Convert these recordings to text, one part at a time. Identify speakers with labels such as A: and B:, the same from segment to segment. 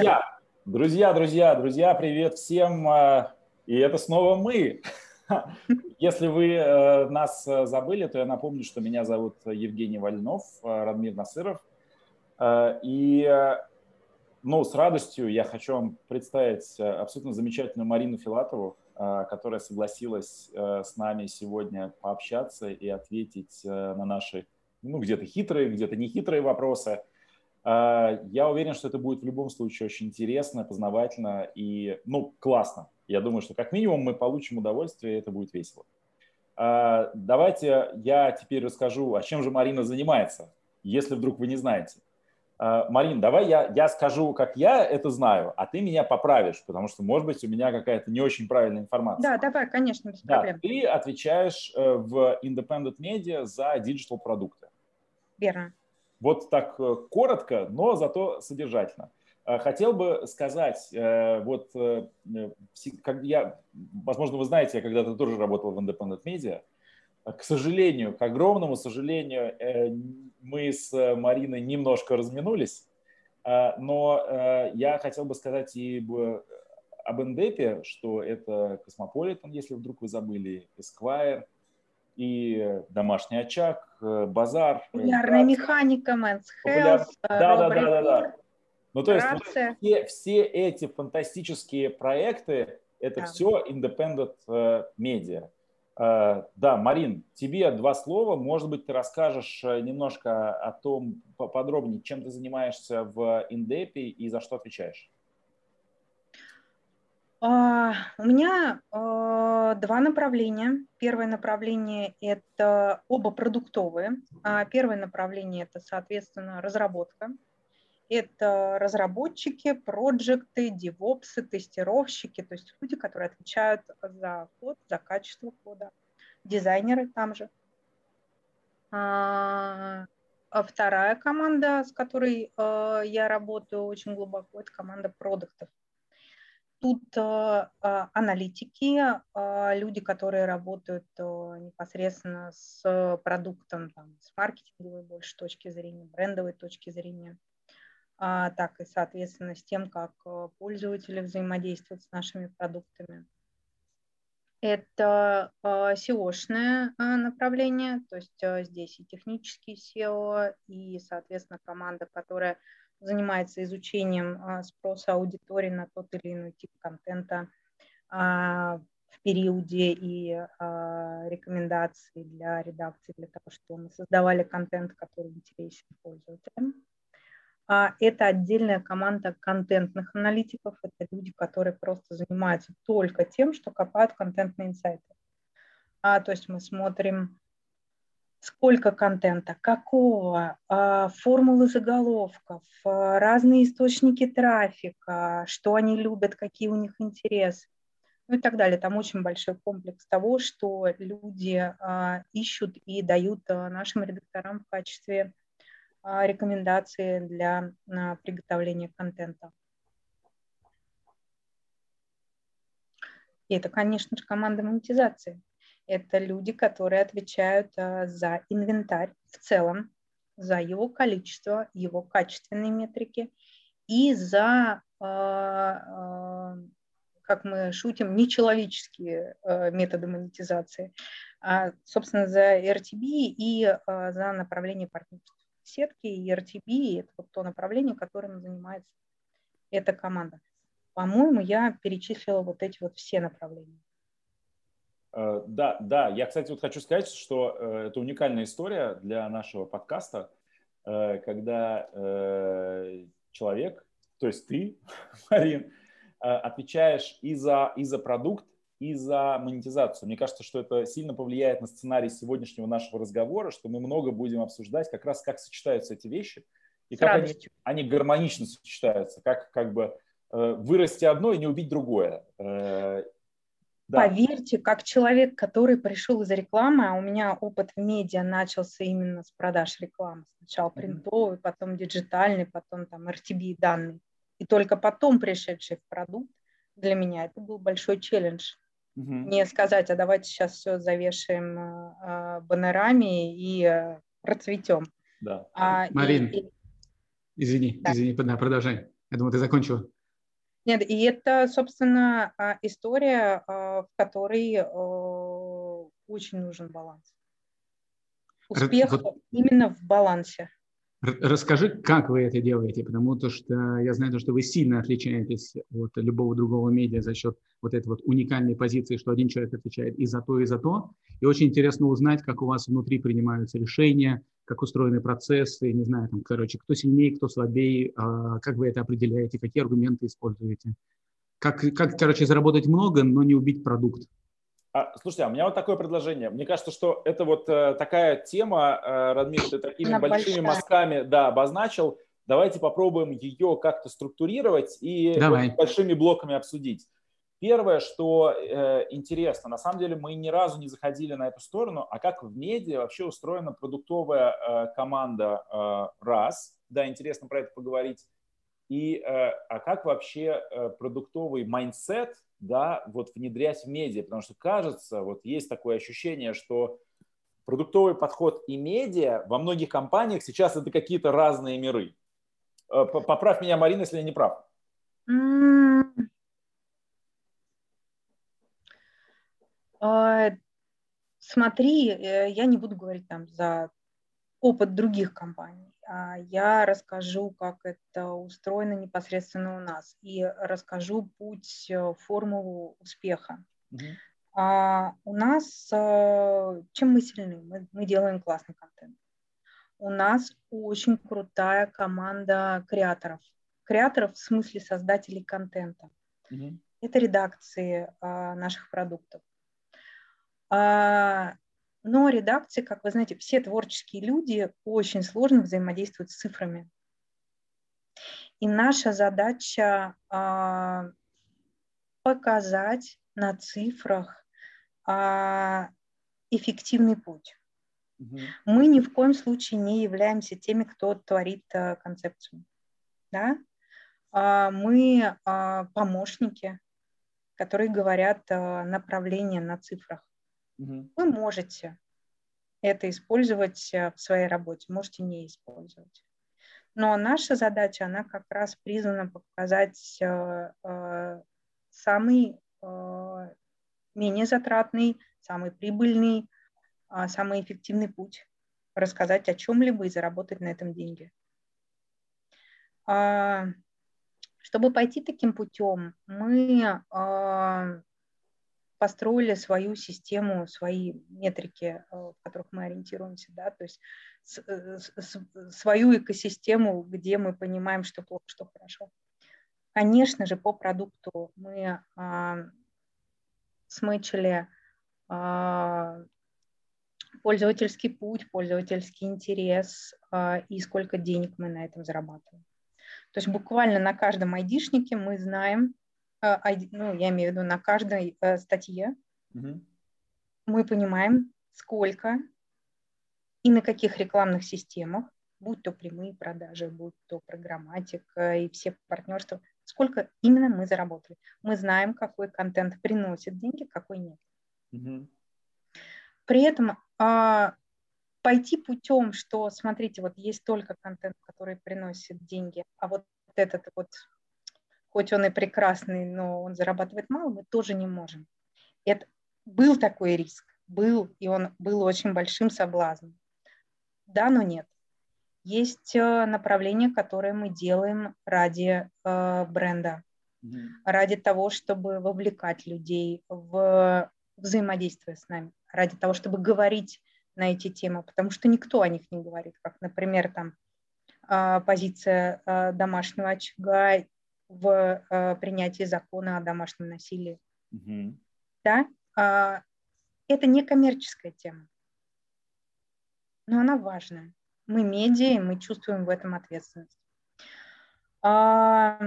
A: Друзья, друзья, друзья, друзья, привет всем. А, и это снова мы. Если вы э, нас э, забыли, то я напомню, что меня зовут Евгений Вольнов, э, Радмир Насыров. И ну, с радостью я хочу вам представить абсолютно замечательную Марину Филатову, которая согласилась с нами сегодня пообщаться и ответить на наши, ну, где-то хитрые, где-то нехитрые вопросы. Я уверен, что это будет в любом случае очень интересно, познавательно и, ну, классно. Я думаю, что как минимум мы получим удовольствие, и это будет весело. А, давайте я теперь расскажу, а чем же Марина занимается, если вдруг вы не знаете. А, Марин, давай я, я скажу, как я это знаю, а ты меня поправишь, потому что, может быть, у меня какая-то не очень правильная информация.
B: Да, давай, конечно, без да, проблем.
A: Ты отвечаешь э, в Independent Media за диджитал-продукты.
B: Верно.
A: Вот так э, коротко, но зато содержательно. Э, хотел бы сказать, э, вот как я, возможно, вы знаете, я когда-то тоже работал в Independent Media. К сожалению, к огромному сожалению, мы с Мариной немножко разминулись, но я хотел бы сказать и об Индепе, что это Космополитен, если вдруг вы забыли, Esquire, и домашний очаг, базар.
B: Популярная механика, Men's Health,
A: да, да, да, да, да. Ну, то есть вот все, все эти фантастические проекты, это да. все independent uh, media. Uh, да, Марин, тебе два слова. Может быть, ты расскажешь э, немножко о том поподробнее, чем ты занимаешься в Индепе и за что отвечаешь.
B: Uh, у меня uh, два направления. Первое направление – это оба продуктовые. Uh, первое направление – это, соответственно, разработка. Это разработчики, проекты, девопсы, тестировщики, то есть люди, которые отвечают за код, за качество кода, дизайнеры там же. А, а вторая команда, с которой э, я работаю очень глубоко, это команда продуктов. Тут э, а, аналитики, э, люди, которые работают э, непосредственно с продуктом, там, с маркетинговой больше точки зрения, брендовой точки зрения – а, так и, соответственно, с тем, как э, пользователи взаимодействуют с нашими продуктами. Это SEO-шное а, направление, то есть здесь и технический SEO, и, соответственно, команда, которая занимается изучением а, спроса аудитории на тот или иной тип контента в периоде и рекомендации для редакции, для того, чтобы мы создавали контент, который интересен пользователям. А это отдельная команда контентных аналитиков. Это люди, которые просто занимаются только тем, что копают контентные инсайты. А, то есть мы смотрим, сколько контента, какого, а, формулы заголовков, а, разные источники трафика, что они любят, какие у них интересы ну и так далее. Там очень большой комплекс того, что люди а, ищут и дают нашим редакторам в качестве рекомендации для приготовления контента. И это, конечно же, команда монетизации. Это люди, которые отвечают а, за инвентарь в целом, за его количество, его качественные метрики и за, как мы шутим, нечеловеческие методы монетизации, собственно, за RTB и за направление партнерства сетки и RTB, это вот то направление, которым занимается эта команда. По-моему, я перечислила вот эти вот все направления.
A: Э, да, да. Я, кстати, вот хочу сказать, что э, это уникальная история для нашего подкаста, э, когда человек, то есть ты, Марин, отвечаешь и за, и за продукт, и за монетизацию. Мне кажется, что это сильно повлияет на сценарий сегодняшнего нашего разговора, что мы много будем обсуждать как раз, как сочетаются эти вещи и как они, они гармонично сочетаются, как, как бы вырасти одно и не убить другое.
B: Да. Поверьте, как человек, который пришел из рекламы, а у меня опыт в медиа начался именно с продаж рекламы. Сначала принтовый, потом диджитальный, потом там RTB данные. И только потом пришедший в продукт, для меня это был большой челлендж Угу. Не сказать, а давайте сейчас все завешаем э, баннерами и э, процветем.
C: Да. А, Марин, и, извини, да. извини, да, продолжай. Я думаю, ты закончила.
B: Нет, и это, собственно, а, история, а, в которой э, очень нужен баланс. Успех вот, именно в балансе.
C: Расскажи, как вы это делаете, потому что я знаю, что вы сильно отличаетесь от любого другого медиа за счет вот этой вот уникальной позиции, что один человек отвечает и за то, и за то. И очень интересно узнать, как у вас внутри принимаются решения, как устроены процессы, не знаю, там, короче, кто сильнее, кто слабее, а, как вы это определяете, какие аргументы используете. Как, как, короче, заработать много, но не убить продукт.
A: А, слушайте, а у меня вот такое предложение. Мне кажется, что это вот э, такая тема, э, Радмир, ты такими Она большими большая. мазками да, обозначил. Давайте попробуем ее как-то структурировать и вот большими блоками обсудить. Первое, что э, интересно, на самом деле мы ни разу не заходили на эту сторону, а как в медиа вообще устроена продуктовая э, команда э, раз, да, интересно про это поговорить, и э, а как вообще э, продуктовый mindset да, вот внедрять в медиа, потому что кажется, вот есть такое ощущение, что продуктовый подход и медиа во многих компаниях сейчас это какие-то разные миры. Э, поправь меня, Марина, если я не прав.
B: А, смотри, я не буду говорить там за опыт других компаний. А я расскажу, как это устроено непосредственно у нас, и расскажу путь, э, формулу успеха. Mm-hmm. А у нас, э, чем мы сильны? Мы, мы делаем классный контент. У нас очень крутая команда креаторов. Креаторов в смысле создателей контента. Mm-hmm. Это редакции а, наших продуктов. А, но редакции, как вы знаете, все творческие люди очень сложно взаимодействуют с цифрами. И наша задача а, показать на цифрах а, эффективный путь. Угу. Мы ни в коем случае не являемся теми, кто творит а, концепцию. Да? А, мы а, помощники, которые говорят а, направление на цифрах. Угу. Вы можете это использовать э, в своей работе, можете не использовать. Но наша задача, она как раз призвана показать э, э, самый менее затратный, самый прибыльный, а, самый эффективный путь, рассказать о чем-либо и заработать на этом деньги. А, чтобы пойти таким путем, мы а, построили свою систему, свои метрики, э, в которых мы ориентируемся, да, то есть э, свою экосистему, где мы понимаем, что плохо, что хорошо. Конечно же, по продукту мы а, смычили а, пользовательский путь, пользовательский интерес а, и сколько денег мы на этом зарабатываем. То есть буквально на каждом айдишнике мы знаем, ну, я имею в виду на каждой э, статье, угу. мы понимаем, сколько и на каких рекламных системах, будь то прямые продажи, будь то программатика и все партнерства, сколько именно мы заработали. Мы знаем, какой контент приносит деньги, какой нет. Угу. При этом а, пойти путем, что, смотрите, вот есть только контент, который приносит деньги, а вот этот вот хоть он и прекрасный, но он зарабатывает мало, мы тоже не можем. Это был такой риск, был, и он был очень большим соблазном. Да, но нет. Есть э, направления, которые мы делаем ради э, бренда, mm-hmm. ради того, чтобы вовлекать людей в взаимодействие с нами, ради того, чтобы говорить на эти темы, потому что никто о них не говорит, как, например, там э, позиция э, домашнего очага в э, принятии закона о домашнем насилии. Угу. Да? Э, это не коммерческая тема, но она важная. Мы медиа, и мы чувствуем в этом ответственность. А,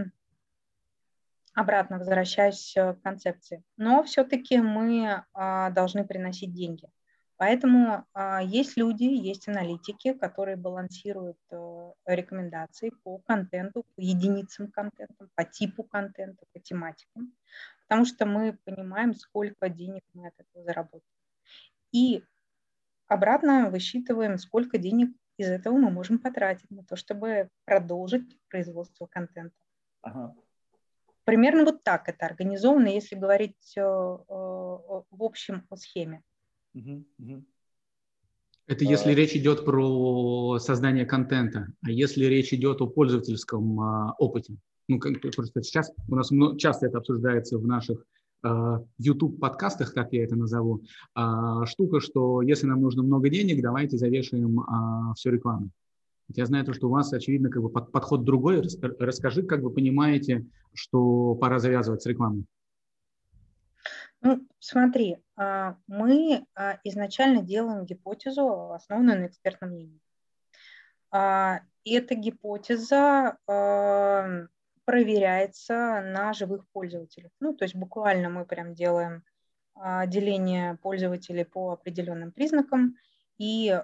B: обратно возвращаясь к концепции. Но все-таки мы а, должны приносить деньги. Поэтому а, есть люди, есть аналитики, которые балансируют э, рекомендации по контенту, по единицам контента, по типу контента, по тематикам, потому что мы понимаем, сколько денег мы от этого заработаем. И обратно высчитываем, сколько денег из этого мы можем потратить на то, чтобы продолжить производство контента. Ага. Примерно вот так это организовано, если говорить в общем о схеме. Угу, угу.
C: Это если а... речь идет про создание контента, а если речь идет о пользовательском а, опыте. Ну, как, просто сейчас у нас много, часто это обсуждается в наших а, YouTube-подкастах, как я это назову, а, штука, что если нам нужно много денег, давайте завешаем а, все рекламу. Я знаю, то, что у вас, очевидно, как бы под, подход другой. Расскажи, как вы понимаете, что пора завязывать с рекламой.
B: Ну, смотри, а, мы а, изначально делаем гипотезу, основанную на экспертном мнении. А, и эта гипотеза проверяется на живых пользователях. Ну, то есть буквально мы прям делаем деление пользователей по определенным признакам. И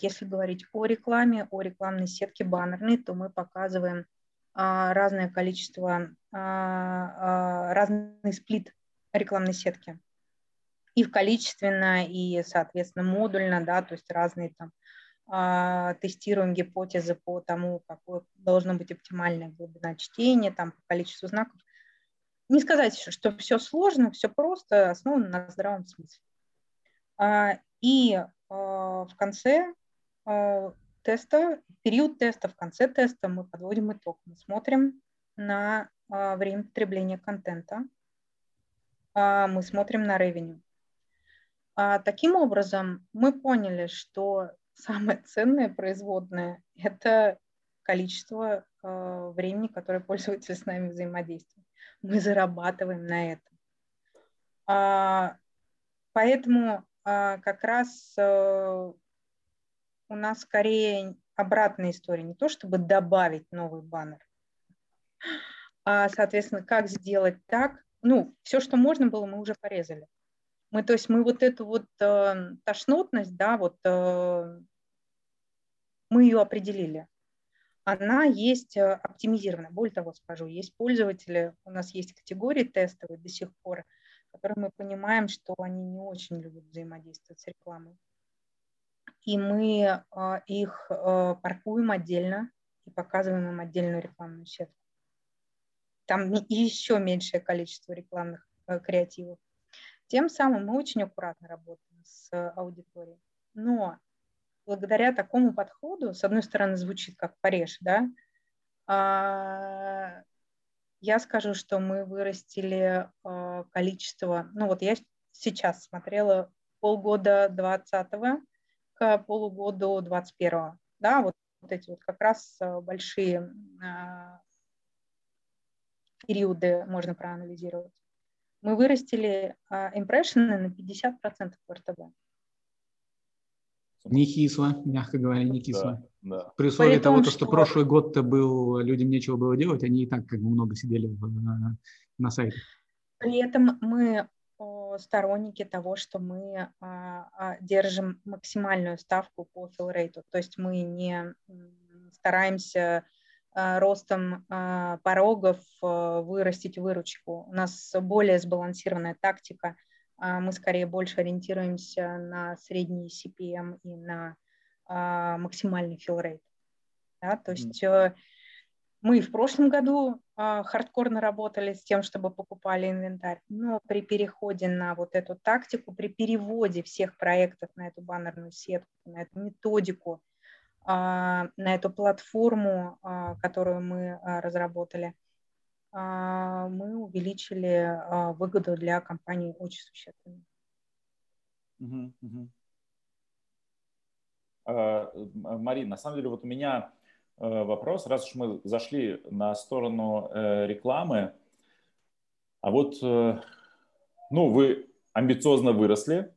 B: если говорить о рекламе, о рекламной сетке баннерной, то мы показываем разное количество, разный сплит рекламной сетки. И в количественно, и, соответственно, модульно, да, то есть разные там а, тестируем гипотезы по тому, какое должно быть оптимальная глубина чтения, там, по количеству знаков. Не сказать, что все сложно, все просто, основано на здравом смысле. А, и а, в конце теста, период теста, в конце теста мы подводим итог. Мы смотрим на время потребления контента, мы смотрим на ревеню. А, таким образом, мы поняли, что самое ценное производное – это количество а, времени, которое пользователь с нами взаимодействует. Мы зарабатываем на этом. Поэтому как раз у нас скорее обратная история. Не то, чтобы добавить новый баннер, а, соответственно, как сделать так, ну, все, что можно было, мы уже порезали. Мы, то есть мы вот эту вот э, тошнотность, да, вот э, мы ее определили. Она есть э, оптимизирована. Более того, скажу, есть пользователи, у нас есть категории тестовые до сих пор, которые мы понимаем, что они не очень любят взаимодействовать с рекламой. И мы э, их э, паркуем отдельно и показываем им отдельную рекламную сетку там еще меньшее количество рекламных э, креативов. Тем самым мы очень аккуратно работаем с аудиторией. Но благодаря такому подходу, с одной стороны, звучит как порежь, да, а, я скажу, что мы вырастили а, количество, ну вот я сейчас смотрела полгода 20 к полугоду 21 да, вот, вот эти вот как раз э, большие а, периоды можно проанализировать. Мы вырастили импрессионы на 50% в РТБ.
C: Не кисло, мягко говоря, не кисло. Да, да. При условии При того, что, что прошлый год-то был, людям нечего было делать, они и так как бы много сидели в, на, на сайте.
B: При этом мы сторонники того, что мы а, а, держим максимальную ставку по rate, то есть мы не стараемся ростом э, порогов э, вырастить выручку. У нас более сбалансированная тактика. Мы скорее больше ориентируемся на средний CPM и на максимальный rate. Да, то есть мы в прошлом году хардкорно работали с тем, чтобы покупали инвентарь, но при переходе на вот эту тактику, при переводе всех проектов на эту баннерную сетку, на эту методику, а, на эту платформу, а, которую мы а, разработали, мы увеличили выгоду для компании очень существенно.
A: Марина, на самом деле вот у меня э, вопрос, раз уж мы зашли на сторону э, рекламы, а вот, э, ну, вы амбициозно выросли,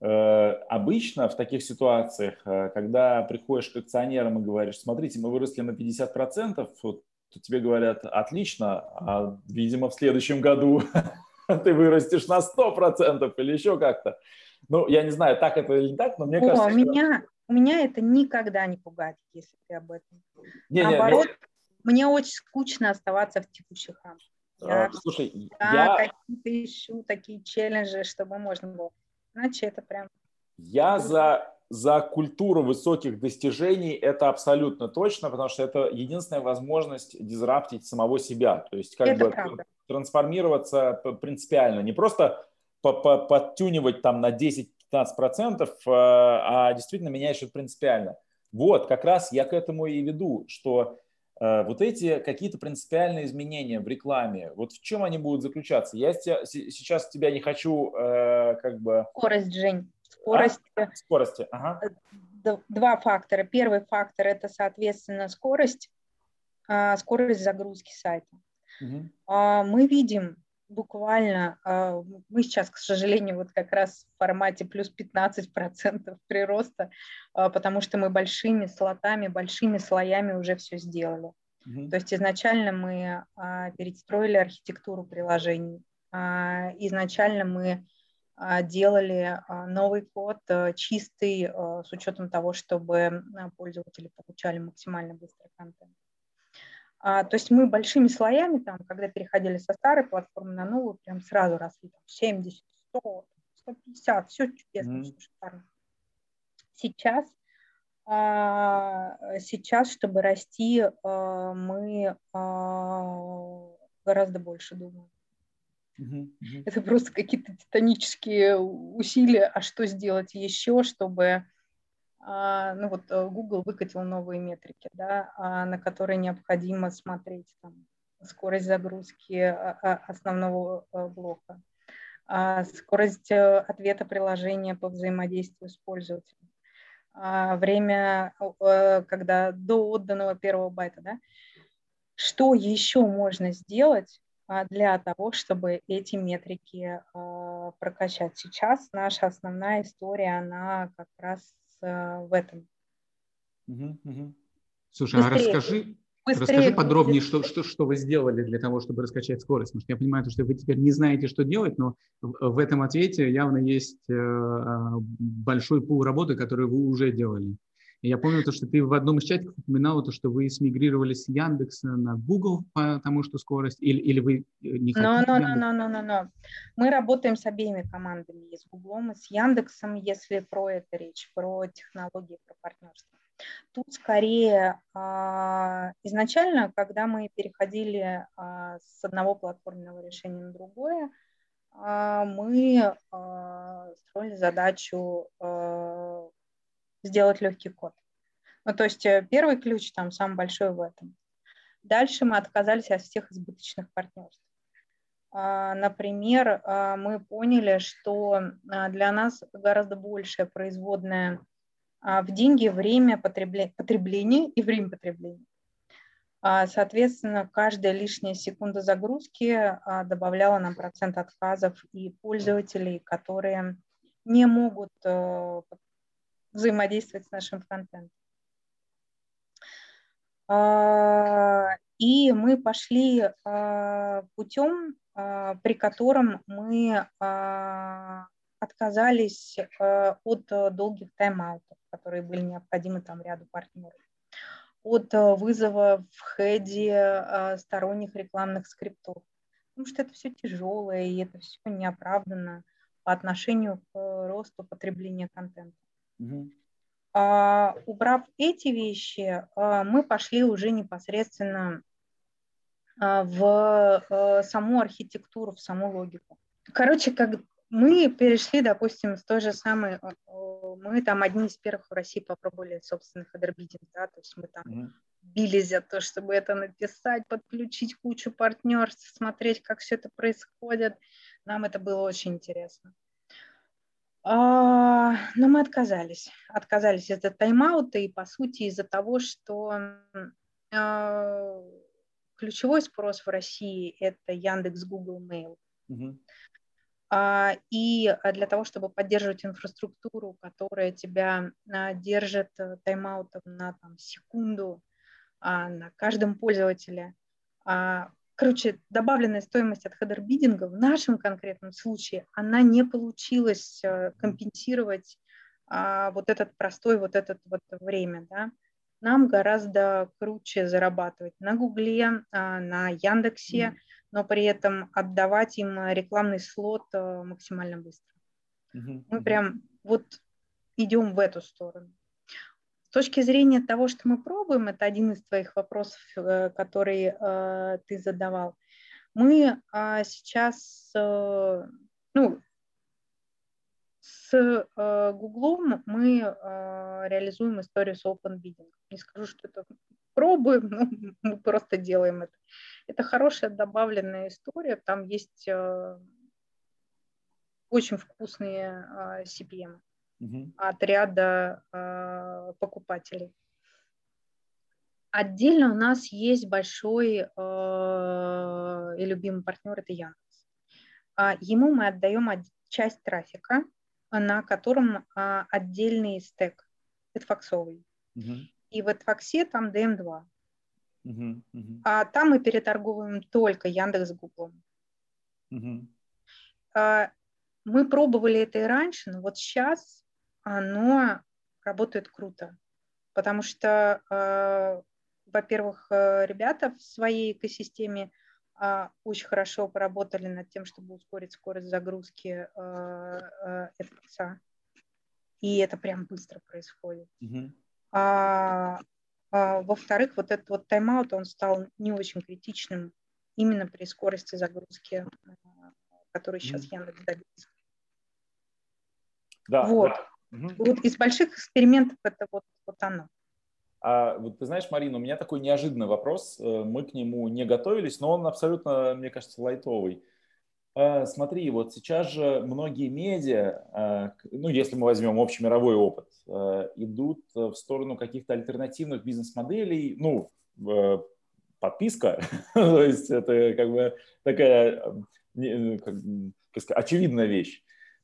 A: обычно в таких ситуациях, э, когда приходишь к акционерам и говоришь, смотрите, мы выросли на 50%, вот, то тебе говорят, отлично, а, видимо, в следующем году ты вырастешь на 100% или еще как-то. Ну, я не знаю, так это или не так, но мне
B: О,
A: кажется...
B: У меня, у меня это никогда не пугает, если ты об этом. Не, Наоборот, не, но... мне очень скучно оставаться в текущих рамках. Я, а, слушай, я... какие-то ищу такие челленджи, чтобы можно было Иначе это прям...
A: Я за, за культуру высоких достижений, это абсолютно точно, потому что это единственная возможность дизраптить самого себя, то есть как это бы правда. трансформироваться принципиально, не просто подтюнивать там на 10-15%, э, а действительно менять что-то принципиально. Вот, как раз я к этому и веду, что вот эти какие-то принципиальные изменения в рекламе, вот в чем они будут заключаться? Я сейчас тебя не хочу э, как бы...
B: Скорость, Жень. Скорость.
A: А? Скорости, ага.
B: Э, два фактора. Первый фактор – это, соответственно, скорость, а, скорость загрузки сайта. Угу. Мы видим буквально, а, мы сейчас, к сожалению, вот как раз в формате плюс 15% прироста, потому что мы большими слотами, большими слоями уже все сделали. Угу. То есть изначально мы перестроили архитектуру приложений, изначально мы а, делали а, новый код чистый с учетом того, чтобы пользователи получали максимально быстрый контент. А, то есть мы большими слоями, там, когда переходили со старой платформы на новую, прям сразу росли там, 70, 100, 150, все чудесно, mm-hmm. все шикарно. Сейчас, сейчас, чтобы расти, мы гораздо больше думаем. Это просто какие-то титанические усилия, а что сделать еще, чтобы а, ну вот э, Google выкатил новые метрики, да, а, на которые необходимо смотреть там, скорость загрузки а, основного э, блока, скорость э, ответа приложения по взаимодействию с пользователем, время, когда до отданного первого байта, да, что еще можно сделать, а, для того, чтобы эти метрики а, прокачать. Сейчас наша основная история, она как раз а, в этом.
C: Слушай, быстрее, а расскажи, быстрее расскажи подробнее, что, что, что вы сделали для того, чтобы раскачать скорость. Потому что я понимаю, что вы теперь не знаете, что делать, но в этом ответе явно есть э, большой пул работы, которую вы уже делали. Я помню то, что ты в одном из чатиков упоминал, то, что вы смигрировали с Яндекса на Google, потому что скорость, или, или вы э, не хотите?
B: No, no, no, no, no, no. Мы работаем с обеими командами, и с Google, и с Яндексом, если про это речь, про технологии, про партнерство. Тут скорее а, изначально, когда мы переходили а, с одного платформенного решения на другое, а, мы строили задачу сделать легкий код. Ну, то есть э, первый ключ там самый большой в этом. Дальше мы отказались от всех избыточных партнерств. А, например, а, мы поняли, что а, для нас гораздо большее производное в деньги время потребления и время потребления. Соответственно, каждая лишняя секунда загрузки добавляла нам процент отказов и пользователей, которые не могут э, взаимодействовать с нашим фронтендом. А, и мы пошли а, путем, а, при котором мы отказались от долгих тайм-аутов, которые были необходимы там ряду партнеров, от вызова в хеде сторонних рекламных скриптов, потому что это все тяжелое и это все неоправданно по отношению к росту потребления контента. А, убрав эти вещи, а, мы пошли уже непосредственно а, в а, саму архитектуру, в саму логику. Короче, как мы перешли, допустим, с той же самой, мы там одни из первых в России попробовали собственных адербитинг, да, то есть мы там mm-hmm. бились за то, чтобы это написать, подключить кучу партнерств, смотреть, как все это происходит. Нам это было очень интересно. А, но мы отказались. Отказались из-за тайм-аута и, по сути, из-за того, что а, ключевой спрос в России – это Яндекс, Google, Mail. Угу. И для того, чтобы поддерживать инфраструктуру, которая тебя держит э, тайм-аутом на там, секунду на каждом пользователе, Короче, добавленная стоимость от хедербидинга в нашем конкретном случае, она не получилась э, компенсировать а, вот этот простой, вот этот вот время, да. Нам гораздо круче зарабатывать на Гугле, а, на Яндексе, но при этом отдавать им рекламный слот а, максимально быстро. Mm-hmm. Мы прям вот идем в эту сторону. С точки зрения того, что мы пробуем, это один из твоих вопросов, э, который э, ты задавал. Мы а, сейчас, э, ну, с Гуглом мы реализуем историю с Open Bidding. Не скажу, что это пробуем, но мы просто делаем это. Это хорошая добавленная история, там есть очень вкусные CPM угу. от ряда э, покупателей. Отдельно у нас есть большой э, и любимый партнер, это Яндекс. А ему мы отдаем часть трафика, на котором э, отдельный стек, факсовый. Угу. И в Эдфаксе там DM2. Угу, угу. А там мы переторговываем только Яндекс с Гуглом. Угу. Мы пробовали это и раньше, но вот сейчас оно работает круто, потому что, э, во-первых, э, ребята в своей экосистеме а, очень хорошо поработали над тем, чтобы ускорить скорость загрузки FX, э, и это прям быстро происходит. Mm-hmm. А, а, во-вторых, вот этот вот тайм-аут, он стал не очень критичным именно при скорости загрузки, которую сейчас. Яндекс добился. Да, вот. Да. Угу. Вот из больших экспериментов это вот, вот оно.
A: А вот ты знаешь, Марина, у меня такой неожиданный вопрос. Э, мы к нему не готовились, но он абсолютно, мне кажется, лайтовый. А, смотри, вот сейчас же многие медиа, а, ну, если мы возьмем общемировой опыт, э, идут в сторону каких-то альтернативных бизнес-моделей, ну, подписка, то есть это как бы такая как, как сказать, очевидная вещь.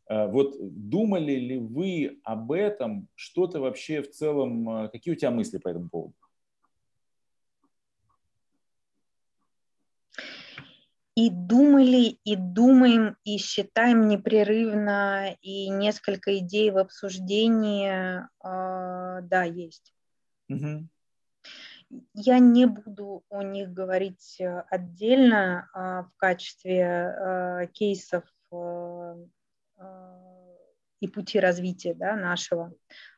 A: Э, вот думали ли вы об этом? Что ты вообще в целом, э, какие у тебя мысли по этому поводу?
B: И думали, и думаем, и считаем непрерывно, и несколько идей в обсуждении, э, да, есть. Угу. Я не буду о них говорить отдельно э, в качестве э, кейсов и пути развития да, нашего,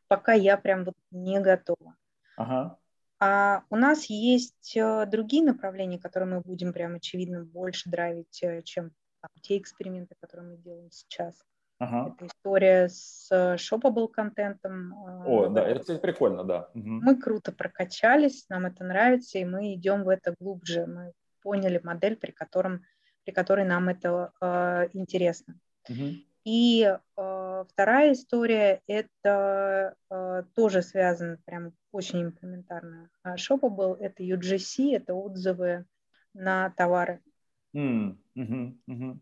B: пока я прям вот не готова. Ага. А у нас есть э, другие направления, которые мы будем прям очевидно больше драйвить, э, чем там, те эксперименты, которые мы делаем сейчас. Ага. Это история с shoppable э, контентом.
A: О, да, это, кстати, прикольно, да.
B: Угу. Мы круто прокачались, нам это нравится, и мы идем в это глубже. Мы поняли модель, при, котором, при которой нам это э, интересно. Угу. И э, вторая история – это э, тоже связано прям очень имплементарно. А был это UGC, это отзывы на товары.
A: Mm, угу, угу.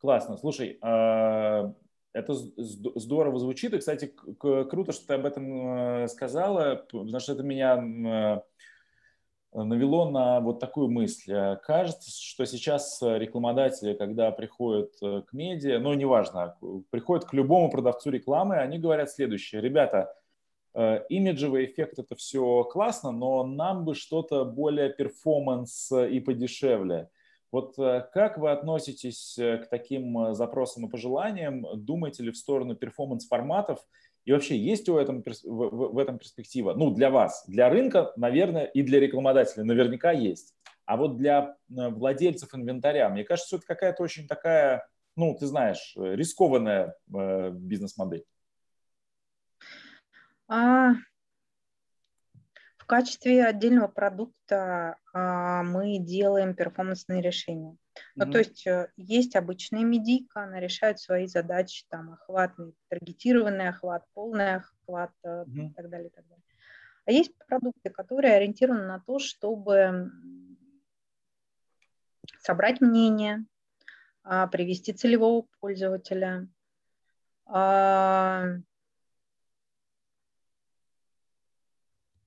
A: Классно. Слушай, э, это здорово звучит. И, кстати, круто, что ты об этом э, сказала, потому что это меня навело на вот такую мысль. Э, кажется, что сейчас рекламодатели, когда приходят э, к медиа, ну, неважно, приходят к любому продавцу рекламы, они говорят следующее. Ребята, э, имиджевый эффект – это все классно, но нам бы что-то более performance и подешевле. Вот как вы относитесь к таким запросам и пожеланиям? Думаете ли в сторону performance-форматов – и вообще есть у этом, в, в этом перспектива? Ну, для вас. Для рынка, наверное, и для рекламодателя наверняка есть. А вот для э, владельцев инвентаря, мне кажется, это какая-то очень такая, ну, ты знаешь, рискованная э, бизнес-модель.
B: А, в качестве отдельного продукта а, мы делаем перформансные решения. Ну, mm-hmm. то есть э, есть обычная медийка, она решает свои задачи, там, охватный, таргетированный охват, полный охват mm-hmm. и так далее, и так далее. А есть продукты, которые ориентированы на то, чтобы собрать мнение, а, привести целевого пользователя, а,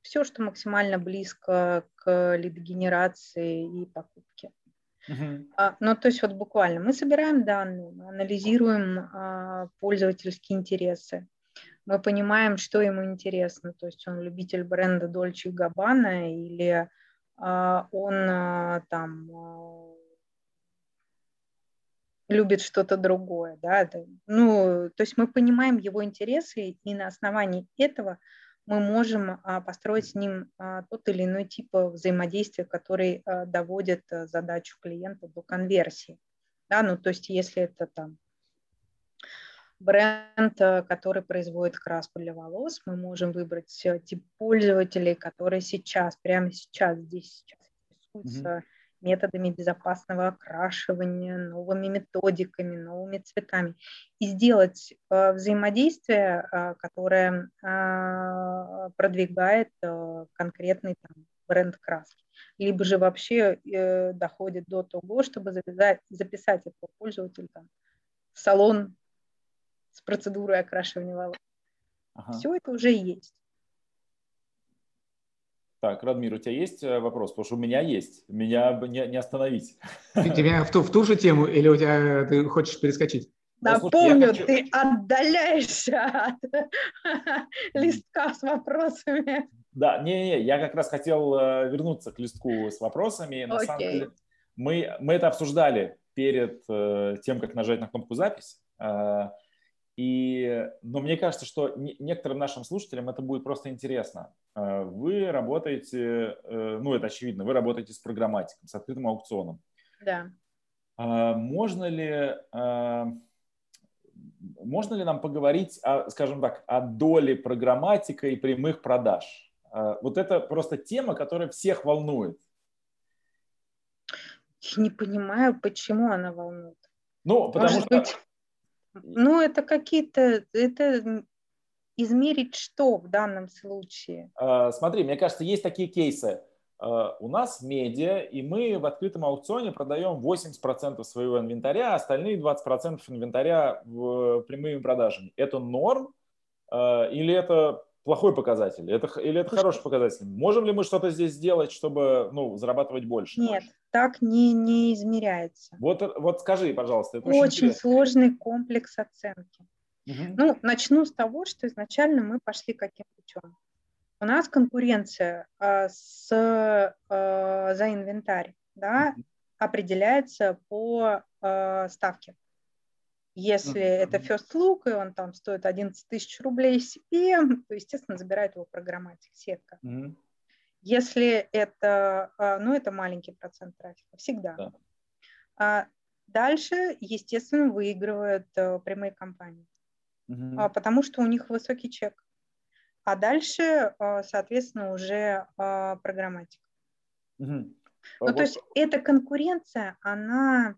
B: все, что максимально близко к лидогенерации и покупке. Uh-huh. А, ну, то есть вот буквально мы собираем данные, мы анализируем а, пользовательские интересы, мы понимаем, что ему интересно, то есть он любитель бренда Dolce Gabbana или а, он а, там а, любит что-то другое, да, ну, то есть мы понимаем его интересы, и на основании этого мы можем а, построить с ним а, тот или иной тип взаимодействия, который а, доводит задачу клиента до конверсии. Да, ну, то есть если это там бренд, который производит краску для волос, мы можем выбрать тип пользователей, которые сейчас, прямо сейчас, здесь сейчас интересуются mm-hmm методами безопасного окрашивания, новыми методиками, новыми цветами. И сделать э, взаимодействие, э, которое э, продвигает конкретный там, бренд краски. Либо же вообще доходит до того, чтобы записать, записать этого пользователя там, в салон с процедурой окрашивания волос. Ага. Все это уже есть.
A: Так, Радмир, у тебя есть э, вопрос? Потому что у меня есть. Меня не, не остановить.
C: Ты, тебя в ту, в ту же тему или у тебя ты хочешь перескочить?
B: Напомню, хочу... ты отдаляешься от листка с вопросами.
A: Да, не-не, я как раз хотел э, вернуться к листку с вопросами. На okay. самом деле, мы, мы это обсуждали перед э, тем, как нажать на кнопку «Запись». И, но мне кажется, что некоторым нашим слушателям это будет просто интересно. Э, вы работаете, э, ну это очевидно, вы работаете с программатиком, с открытым аукционом.
B: Да.
A: А можно ли, э, можно ли нам поговорить, о, скажем так, о доле программатика и прямых продаж? Вот это просто тема, которая всех волнует.
B: Я не понимаю, почему она волнует.
A: Ну, потому
B: Может
A: что...
B: Быть ну, это какие-то, это измерить что в данном случае?
A: А, смотри, мне кажется, есть такие кейсы. А, у нас медиа, и мы в открытом аукционе продаем 80% своего инвентаря, а остальные 20% инвентаря в прямыми продажами. Это норм или это плохой показатель? Это, или это хороший показатель? Можем ли мы что-то здесь сделать, чтобы ну, зарабатывать больше?
B: Нет, так не, не измеряется.
A: Вот, вот скажи, пожалуйста.
B: Это очень, очень сложный комплекс оценки. Угу. Ну, начну с того, что изначально мы пошли каким путем. У нас конкуренция э, с, э, за инвентарь да, угу. определяется по э, ставке. Если mm-hmm. это first look, и он там стоит 11 тысяч рублей CPM, то, естественно, забирает его программатик, сетка. Mm-hmm. Если это, а, ну, это маленький процент трафика, всегда. Да. А дальше, естественно, выигрывают а, прямые компании, mm-hmm. потому что у них высокий чек. А дальше, а, соответственно, уже программатика. Mm-hmm. Ну, вот. то есть эта конкуренция, она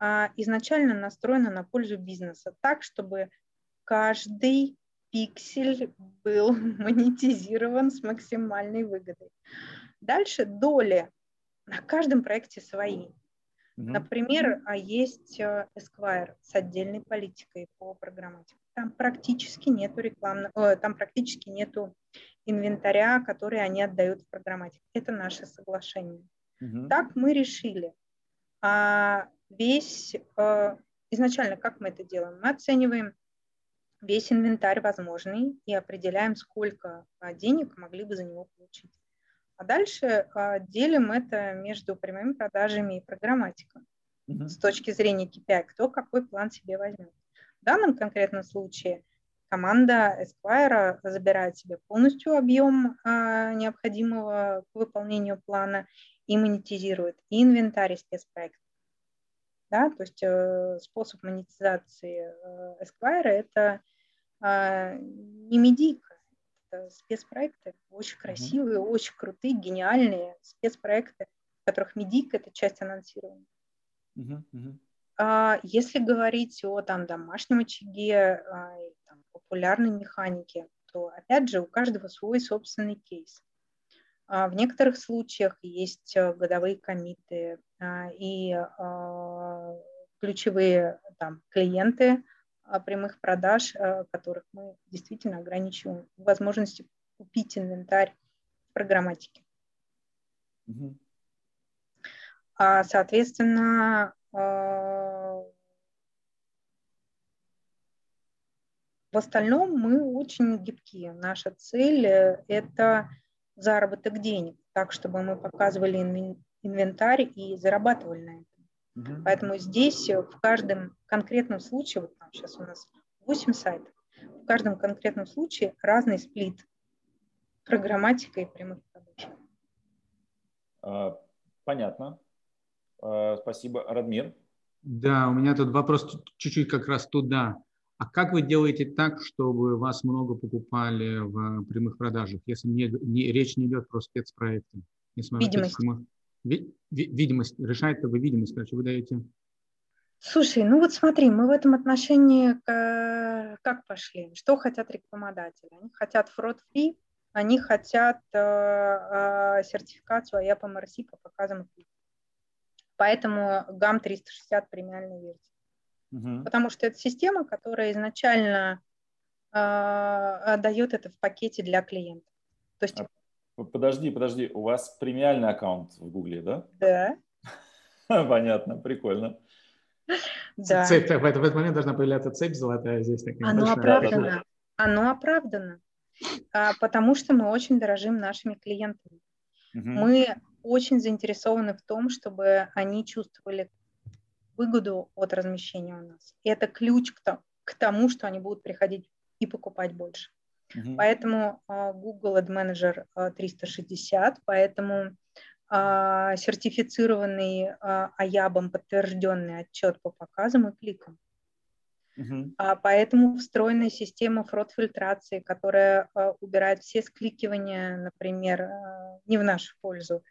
B: изначально настроена на пользу бизнеса, так, чтобы каждый пиксель был монетизирован с максимальной выгодой. Дальше доли на каждом проекте свои. Например, а, есть а, Esquire с отдельной политикой по программатике. Там практически нету рекламного, там практически нету инвентаря, который они отдают в программатику. Это наше соглашение. Угу. Так мы решили. А весь, э, изначально как мы это делаем? Мы оцениваем весь инвентарь возможный и определяем, сколько э, денег могли бы за него получить. А дальше э, делим это между прямыми продажами и программатикой mm-hmm. с точки зрения KPI, кто какой план себе возьмет. В данном конкретном случае команда Esquire забирает себе полностью объем необходимого к выполнению плана и монетизирует и инвентарь, и спецпроект. Да? То есть э, способ монетизации э, Esquire – это э, не медийка, это спецпроекты, очень красивые, mm-hmm. очень крутые, гениальные спецпроекты, в которых медийка – это часть анонсирования. Mm-hmm. Mm-hmm. А если говорить о там, домашнем очаге, а, там, популярной механике, то, опять же, у каждого свой собственный кейс. А в некоторых случаях есть э, годовые комиты а, и ключевые там, клиенты прямых продаж, которых мы действительно ограничиваем возможности купить инвентарь в программатике. Угу. Соответственно, в остальном мы очень гибкие. Наша цель – это заработок денег, так, чтобы мы показывали инвентарь и зарабатывали на этом. Угу. Поэтому здесь в каждом конкретном случае, вот там сейчас у нас 8 сайтов, в каждом конкретном случае разный сплит программатика и прямых продаж.
A: А, понятно. А, спасибо. Радмир?
C: Да, у меня тут вопрос чуть-чуть как раз туда. А как вы делаете так, чтобы вас много покупали в прямых продажах, если не, не, речь не идет про спецпроекты?
B: Видимость.
C: Ви, видимость. Решает вы видимость, короче, вы даете?
B: Слушай, ну вот смотри, мы в этом отношении как пошли? Что хотят рекламодатели? Они хотят fraud-free, они хотят э, э, сертификацию IAP MRC по показам Поэтому GAM 360 премиальная версия. Угу. Потому что это система, которая изначально э, дает это в пакете для клиента.
A: То есть... Подожди, подожди, у вас премиальный аккаунт в Гугле, да?
B: Да.
A: Понятно, прикольно.
C: Да. Цепь, в, этот, в этот момент должна появляться цепь золотая здесь.
B: Такая Оно оправдано. Оно оправдано. А, потому что мы очень дорожим нашими клиентами. Угу. Мы очень заинтересованы в том, чтобы они чувствовали выгоду от размещения у нас. И это ключ к тому, что они будут приходить и покупать больше. Uh-huh. Поэтому uh, Google Ad Manager uh, 360, поэтому uh, сертифицированный AYAB подтвержденный отчет по показам и кликам. Uh-huh. Uh, поэтому встроенная система фрод-фильтрации, которая убирает все скликивания, например, не в нашу пользу,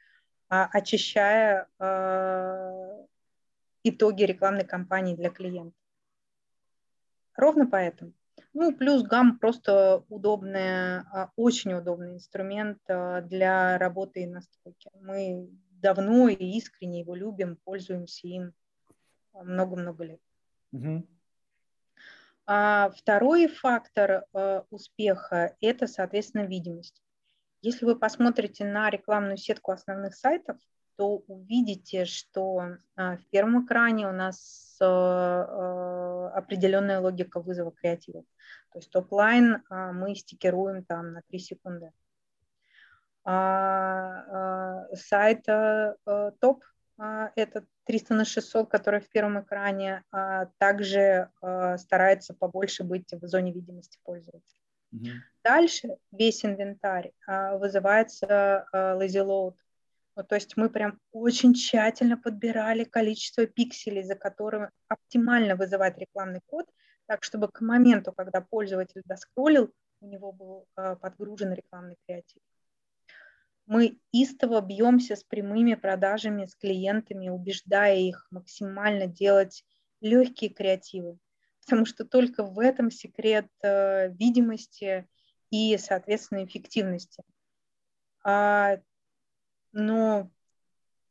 B: а очищая итоги рекламной кампании для клиента. Ровно поэтому. Ну, плюс гам просто удобный, а, очень удобный инструмент а, для работы и настройки. Мы давно и искренне его любим, пользуемся им много-много лет. Угу. А второй фактор успеха – это, соответственно, видимость. Если вы посмотрите на рекламную сетку основных сайтов, то увидите, что а, в первом экране у нас а, а, определенная логика вызова креатива. То есть top-line мы стикируем там на 3 секунды. Сайт топ это 300 на 600, который в первом экране, также старается побольше быть в зоне видимости пользователя. Mm-hmm. Дальше весь инвентарь вызывается lazy load, ну, то есть мы прям очень тщательно подбирали количество пикселей, за которым оптимально вызывать рекламный код, так чтобы к моменту, когда пользователь доскроллил, у него был э, подгружен рекламный креатив. Мы истово бьемся с прямыми продажами, с клиентами, убеждая их максимально делать легкие креативы, потому что только в этом секрет э, видимости и, соответственно, эффективности. А но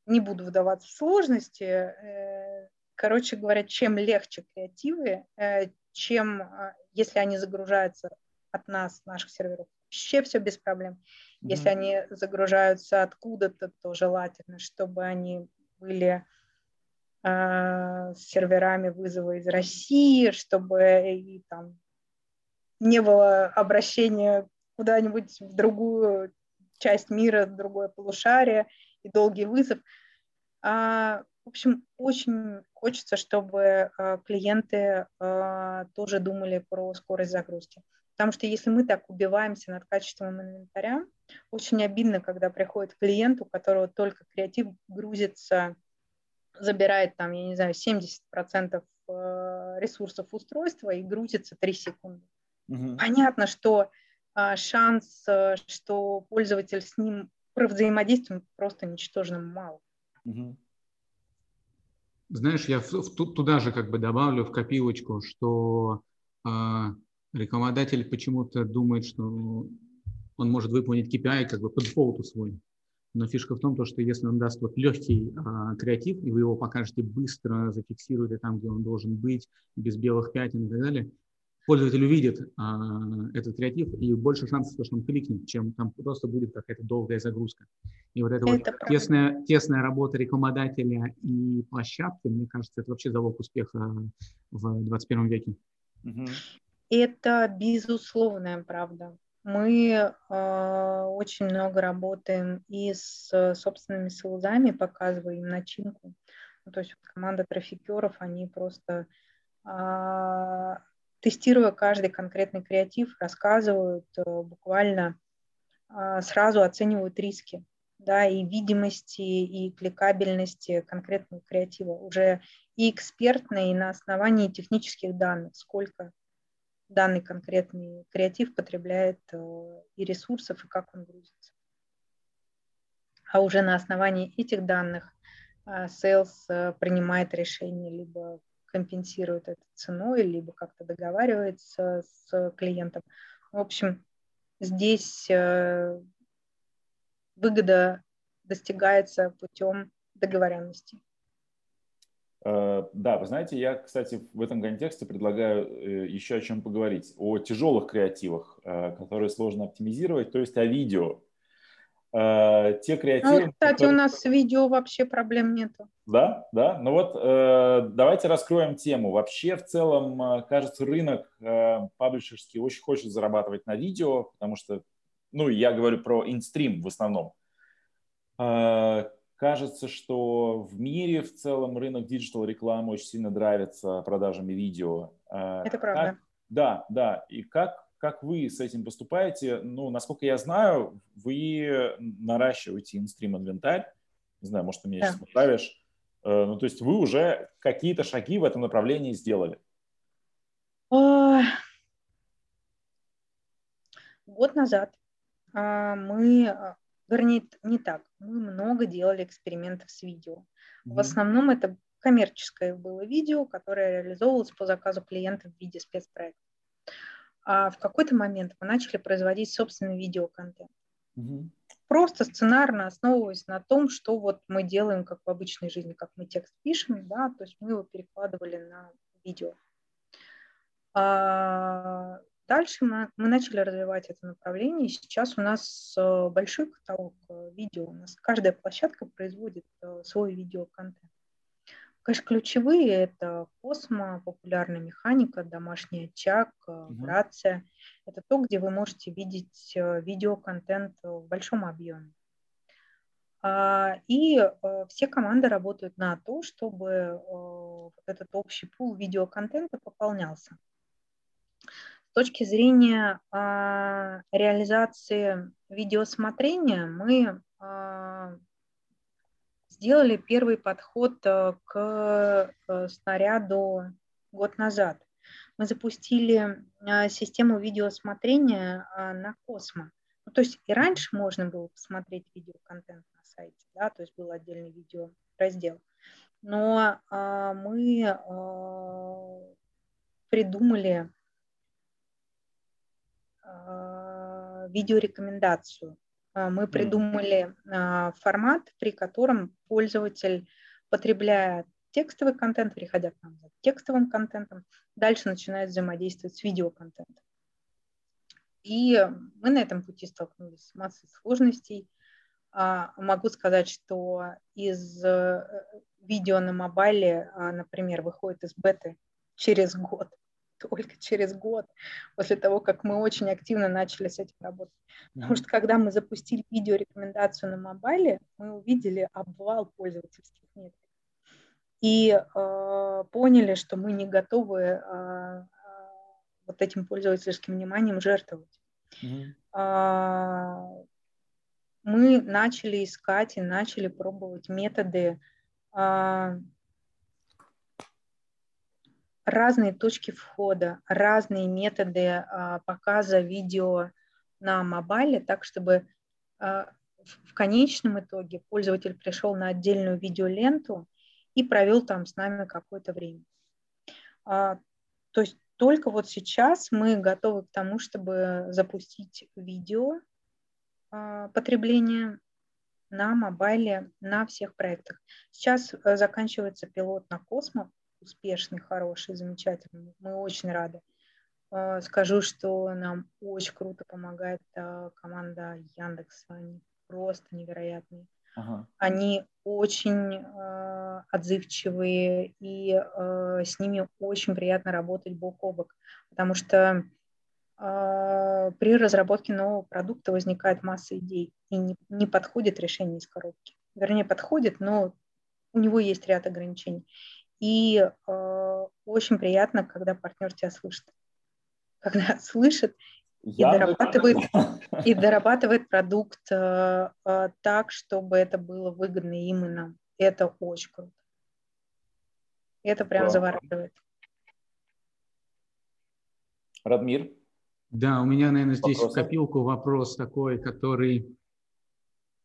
B: не буду вдаваться в сложности. Э, короче говоря, чем легче креативы, э, чем, а, если они загружаются от нас, наших серверов, вообще все без проблем. Mm-hmm. Если они загружаются откуда-то, то желательно, чтобы они были э, с серверами вызова из России, чтобы и там не было обращения куда-нибудь в другую часть мира, другое полушарие и долгий вызов. А, в общем, очень хочется, чтобы а, клиенты а, тоже думали про скорость загрузки. Потому что если мы так убиваемся над качеством инвентаря, очень обидно, когда приходит клиент, у которого только креатив грузится, забирает там, я не знаю, 70% ресурсов устройства и грузится 3 секунды. Угу. Понятно, что а, шанс, э, что пользователь с ним взаимодействует просто ничтожно мало.
C: Знаешь, я в, в, туда же как бы добавлю в копилочку, что э, рекламодатель почему-то думает, что он может выполнить KPI как бы по дефолту свой. Но фишка в том, то, что если он даст вот легкий э, креатив, и вы его покажете быстро, зафиксируете там, где он должен быть, без белых пятен и так далее, пользователь увидит а, этот креатив, и больше шансов, что он кликнет, чем там просто будет какая-то долгая загрузка. И вот эта это вот тесная, тесная работа рекламодателя и площадки, мне кажется, это вообще залог успеха в 21 веке.
B: Это безусловная правда. Мы э, очень много работаем и с собственными селзами, показываем начинку. Ну, то есть команда трафикеров, они просто а, тестируя каждый конкретный креатив, рассказывают э, буквально а, сразу оценивают риски, да, и видимости, и кликабельности конкретного креатива уже и экспертно, и на основании технических данных, сколько данный конкретный креатив потребляет э, и ресурсов, и как он грузится. А уже на основании этих данных а, sales э, принимает решение, либо компенсирует это ценой, либо как-то договаривается с клиентом. В общем, здесь э, выгода достигается путем договоренности.
A: Э, да, вы знаете, я, кстати, в этом контексте предлагаю э, еще о чем поговорить. О тяжелых креативах, которые сложно оптимизировать, то есть о видео. Те креативы...
B: Ну, кстати, которые... у нас с видео вообще проблем нету.
A: Да, да. Ну вот давайте раскроем тему. Вообще, в целом, кажется, рынок паблишерский очень хочет зарабатывать на видео, потому что, ну, я говорю про in-stream в основном Кажется, что в мире в целом рынок digital рекламы очень сильно драйвится продажами видео.
B: А, Это правда.
A: Как, да, да. И как, как вы с этим поступаете? Ну, насколько я знаю, вы наращиваете in-stream-инвентарь. Не знаю, может, ты меня да. сейчас поправишь. Э, ну, то есть вы уже какие-то шаги в этом направлении сделали.
B: Год назад а, мы а, Вернее, не так. Мы много делали экспериментов с видео. Mm-hmm. В основном это коммерческое было видео, которое реализовывалось по заказу клиента в виде спецпроекта. А в какой-то момент мы начали производить собственный видеоконтент. Mm-hmm. Просто сценарно основываясь на том, что вот мы делаем, как в обычной жизни, как мы текст пишем, да, то есть мы его перекладывали на видео. А, Дальше мы, мы начали развивать это направление. Сейчас у нас э, большой каталог э, видео. У нас каждая площадка производит э, свой видеоконтент. Конечно, ключевые – это космо, популярная механика, домашний очаг. Угу. Это то, где вы можете видеть видеоконтент в большом объеме. А, и все команды работают на то, чтобы этот общий пул видеоконтента пополнялся точки зрения э, реализации видеосмотрения мы э, сделали первый подход э, к э, снаряду год назад. Мы запустили э, систему видеосмотрения на Космо. Ну, то есть и раньше можно было посмотреть видеоконтент на сайте, да, то есть был отдельный видеораздел. Но э, мы э, придумали а, видеорекомендацию. А, мы придумали а, формат, при котором пользователь, потребляя текстовый контент, переходя к нам за текстовым контентом, дальше начинает взаимодействовать с видеоконтентом. И мы на этом пути столкнулись с массой сложностей. Могу сказать, что из э, видео на мобайле, например, выходит из беты через год только через год после того, как мы очень активно начали с этим работать. Потому что когда мы запустили видеорекомендацию на мобайле, мы увидели обвал пользовательских метрик. И э, поняли, что мы не готовы э, вот этим пользовательским вниманием жертвовать. Mm-hmm. Э, мы начали искать и начали пробовать методы э, разные точки входа, разные методы а, показа видео на мобайле, так чтобы а, в конечном итоге пользователь пришел на отдельную видеоленту и провел там с нами какое-то время. А, то есть только вот сейчас мы готовы к тому, чтобы запустить видео потребление на мобайле на всех проектах. Сейчас э, заканчивается пилот на Космо, успешный, хороший, замечательный. Мы очень рады. А, скажу, что нам очень круто помогает а, команда Яндекс. Они просто невероятные. Ага. Они очень э, отзывчивые, и э, с ними очень приятно работать бок о бок, потому что э, при разработке нового продукта возникает масса идей, и не, не подходит решение из коробки. Вернее, подходит, но у него есть ряд ограничений. И э, очень приятно, когда партнер тебя слышит. Когда слышит и дорабатывает, и дорабатывает продукт э, э, так, чтобы это было выгодно им и нам. Это очень круто. Это прям завораживает.
A: Радмир?
C: Да, у меня, наверное, здесь Вопросы? в копилку вопрос такой, который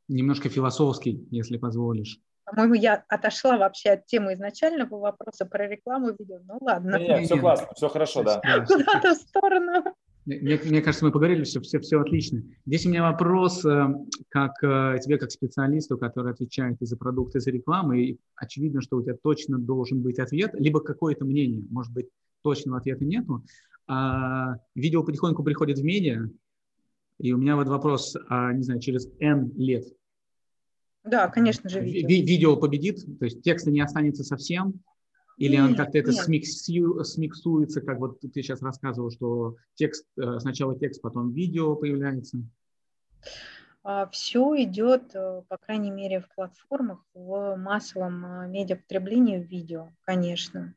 C: немножко философский, если позволишь.
B: По-моему, я отошла вообще от темы изначального вопроса про рекламу видео. Ну ладно.
A: Нет, нет все классно, все хорошо, да.
B: Куда-то в сторону.
C: Мне, мне кажется, мы поговорили, все, все, все отлично. Здесь у меня вопрос э, как э, тебе, как специалисту, который отвечает и за продукты, и за рекламу, и очевидно, что у тебя точно должен быть ответ, либо какое-то мнение, может быть, точного ответа нету. А, видео потихоньку приходит в медиа, и у меня вот вопрос, а, не знаю, через N лет.
B: Да, конечно же, видео.
C: Ви- видео победит, то есть текста не останется совсем, или нет, он как-то это смиксу, смиксуется, как вот ты сейчас рассказывал, что текст, э, сначала текст, потом видео появляется?
B: А, Все идет, э, по крайней мере, в платформах, в массовом э, медиапотреблении в видео, конечно.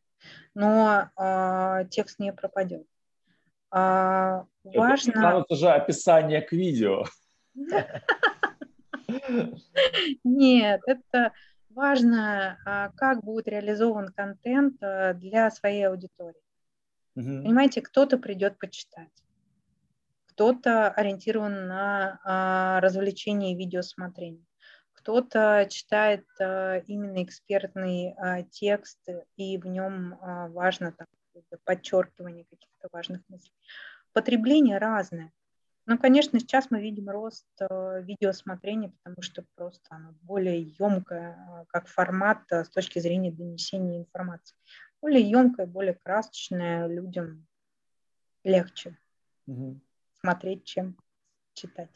B: Но а, текст не пропадет.
A: А, важно... Это же описание к видео.
B: Нет, это важно, а, как будет реализован контент а, для своей аудитории. Угу. Понимаете, кто-то придет почитать, кто-то ориентирован на а, развлечение и видеосмотрение, кто-то читает именно экспертный текст, и в нем важно там, подчеркивание каких-то важных мыслей. Потребление разное. Ну, конечно, сейчас мы видим рост э, видеосмотрения, потому что просто оно более емкое, э, как формат э, с точки зрения донесения информации. Более емкое, более красочное, людям легче угу. смотреть, чем читать.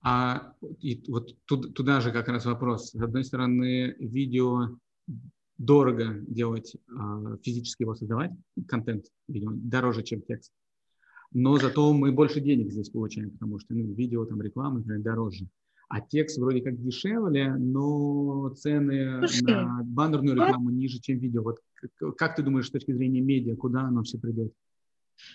C: А и вот туда, туда же как раз вопрос. С одной стороны, видео дорого делать, физически его создавать, контент видео, дороже, чем текст но зато мы больше денег здесь получаем, потому что ну, видео, там, реклама, например, дороже. А текст вроде как дешевле, но цены Слушай, на баннерную рекламу ниже, чем видео. Вот как ты думаешь, с точки зрения медиа, куда оно все придет?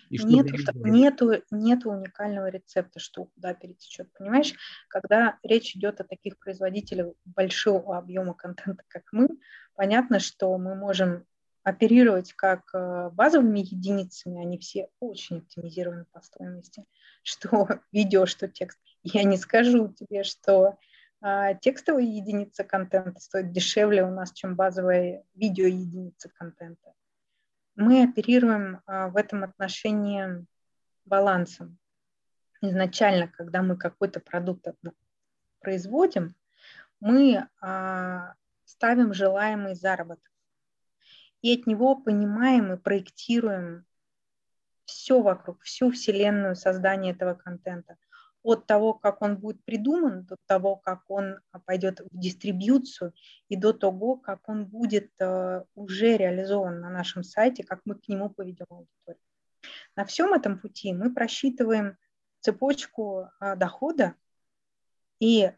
B: нету, нету, нету уникального рецепта, что куда перетечет. Понимаешь, когда речь идет о таких производителях большого объема контента, как мы, понятно, что мы можем оперировать как э, базовыми единицами, они все очень оптимизированы по стоимости, что видео, что текст. Я не скажу тебе, что а, текстовая единица контента стоит дешевле у нас, чем базовая видео единица контента. Мы оперируем а, в этом отношении балансом. Изначально, когда мы какой-то продукт производим, мы а, ставим желаемый заработок и от него понимаем и проектируем все вокруг, всю вселенную создания этого контента. От того, как он будет придуман, до того, как он пойдет в дистрибьюцию, и до того, как он будет э, уже реализован на нашем сайте, как мы к нему поведем аудиторию. На всем этом пути мы просчитываем цепочку э, дохода и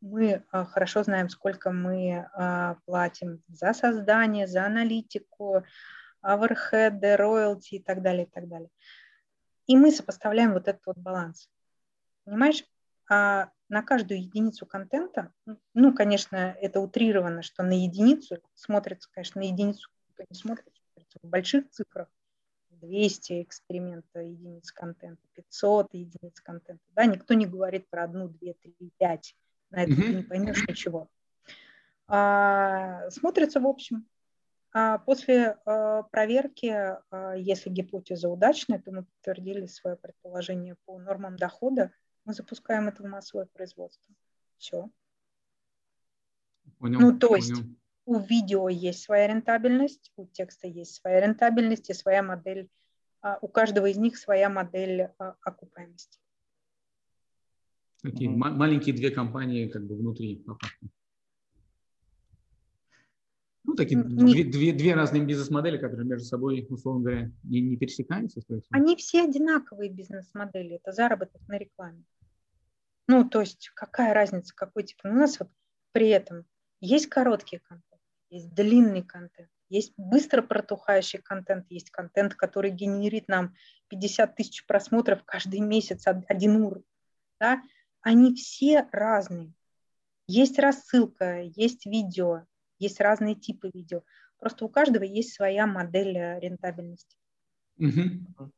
B: мы а, хорошо знаем, сколько мы а, платим за создание, за аналитику, оверхеды, роялти и так далее, и так далее. И мы сопоставляем вот этот вот баланс. Понимаешь? А на каждую единицу контента, ну, конечно, это утрировано, что на единицу смотрится, конечно, на единицу не смотрится, смотрится в больших цифрах, 200 эксперимента единиц контента, 500 единиц контента. Да, никто не говорит про одну, две, три, пять на это mm-hmm. не поймешь ничего. А, смотрится в общем. А после а, проверки, а, если гипотеза удачная, то мы подтвердили свое предположение по нормам дохода, мы запускаем это в массовое производство. Все. Понял, ну, то понял. есть у видео есть своя рентабельность, у текста есть своя рентабельность и своя модель, а, у каждого из них своя модель а, окупаемости.
C: Такие mm-hmm. маленькие две компании как бы внутри. Ну, такие не... две, две, две разные бизнес-модели, которые между собой, условно говоря, не, не пересекаются.
B: Они все одинаковые бизнес-модели. Это заработок на рекламе. Ну, то есть какая разница, какой тип. У нас вот при этом Есть короткий контент, есть длинный контент, есть быстро протухающий контент, есть контент, который генерит нам 50 тысяч просмотров каждый месяц, один ур. Да? Они все разные. Есть рассылка, есть видео, есть разные типы видео. Просто у каждого есть своя модель э, рентабельности. Угу.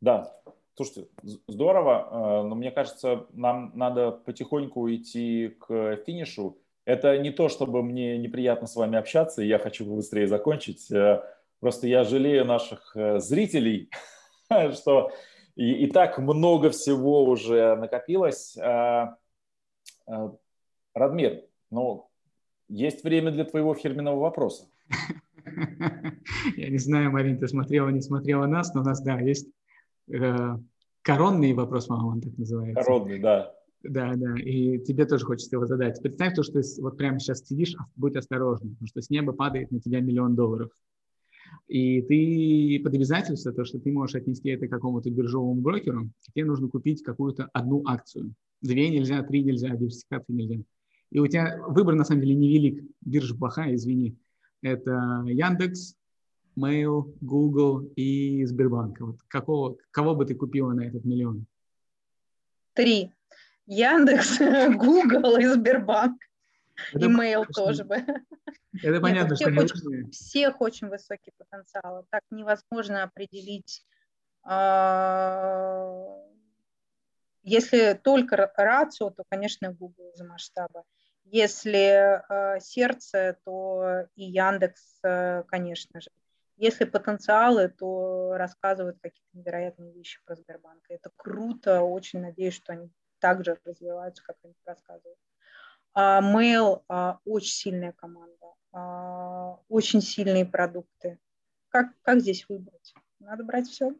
A: Да, слушайте, здорово, э, но мне кажется, нам надо потихоньку идти к финишу. Это не то, чтобы мне неприятно с вами общаться, и я хочу быстрее закончить. Э, просто я жалею наших зрителей, что и, и так много всего уже накопилось. Радмир, ну, есть время для твоего фирменного вопроса.
C: Я не знаю, Марин, ты смотрела, не смотрела нас, но у нас, да, есть э, коронный вопрос, по-моему, он так называется.
A: Коронный, да.
C: Да, да, и тебе тоже хочется его задать. Представь то, что ты вот прямо сейчас сидишь, а будь осторожен, потому что с неба падает на тебя миллион долларов. И ты под обязательство, то, что ты можешь отнести это какому-то биржевому брокеру, тебе нужно купить какую-то одну акцию. Две нельзя, три нельзя, диверсификации нельзя. И у тебя выбор на самом деле невелик. Биржа плохая, извини. Это Яндекс, Mail, Google и Сбербанк. Вот какого, кого бы ты купила на этот миллион?
B: Три. Яндекс, Google и Сбербанк. Email тоже бы.
C: Это понятно,
B: что очень, всех очень высокий потенциал. Так невозможно определить. А, если только рацио, то, конечно, Google за масштаба. Если э, сердце, то и Яндекс, э, конечно же. Если потенциалы, то рассказывают какие-то невероятные вещи про Сбербанк. Это круто, очень надеюсь, что они также развиваются, как они рассказывают. А Mail а, очень сильная команда, а, очень сильные продукты. Как, как здесь выбрать? Надо брать все.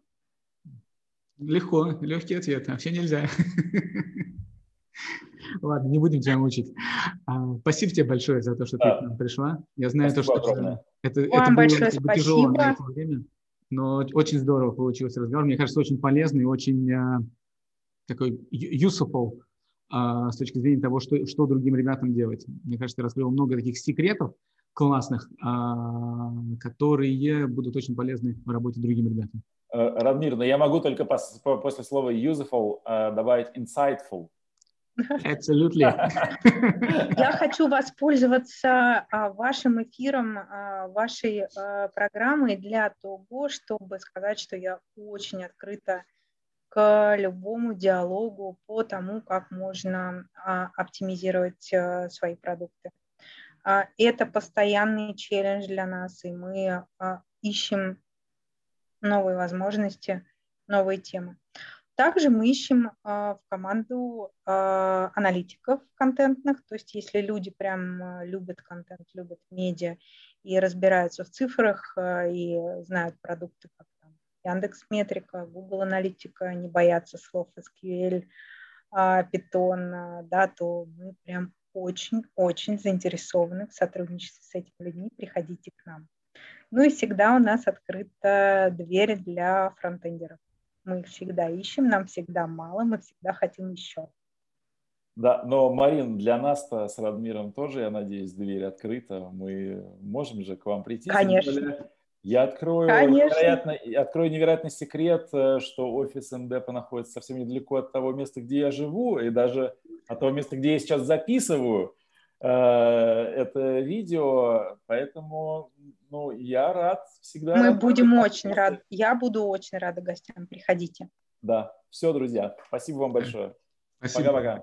C: Легко, легкий ответ, а все нельзя. Ладно, не будем тебя мучить. Спасибо тебе большое за то, что да. ты к нам пришла. Я знаю, спасибо то, что это, это
B: было большое спасибо. тяжело на
C: это время, но очень здорово получился разговор. Мне кажется, очень полезный, очень такой useful с точки зрения того, что, что другим ребятам делать. Мне кажется, ты раскрыл много таких секретов классных, а, которые будут очень полезны в работе другим ребятам.
A: Э, Радмир, но я могу только после слова useful э, добавить insightful.
C: Absolutely.
B: Я хочу воспользоваться а, вашим эфиром, а, вашей а, программой для того, чтобы сказать, что я очень открыта к любому диалогу по тому, как можно оптимизировать свои продукты. Это постоянный челлендж для нас, и мы ищем новые возможности, новые темы. Также мы ищем а, в команду а, аналитиков контентных, то есть если люди прям а, любят контент, любят медиа и разбираются в цифрах и знают продукты, как Яндекс Метрика, Google Аналитика, не боятся слов SQL, Python, да, то мы прям очень-очень заинтересованы в сотрудничестве с этими людьми. Приходите к нам. Ну и всегда у нас открыта дверь для фронтендеров. Мы всегда ищем, нам всегда мало, мы всегда хотим еще.
A: Да, но, Марин, для нас-то с Радмиром тоже, я надеюсь, дверь открыта. Мы можем же к вам прийти.
B: Конечно.
A: Я открою невероятно, открою невероятный секрет, э, что офис НДП находится совсем недалеко от того места, где я живу, и даже от того места, где я сейчас записываю э, это видео. Поэтому ну, я рад всегда.
B: Мы будем очень рады. Я буду очень рада гостям. Приходите.
A: Да. Все, друзья. Спасибо вам большое. Пока-пока.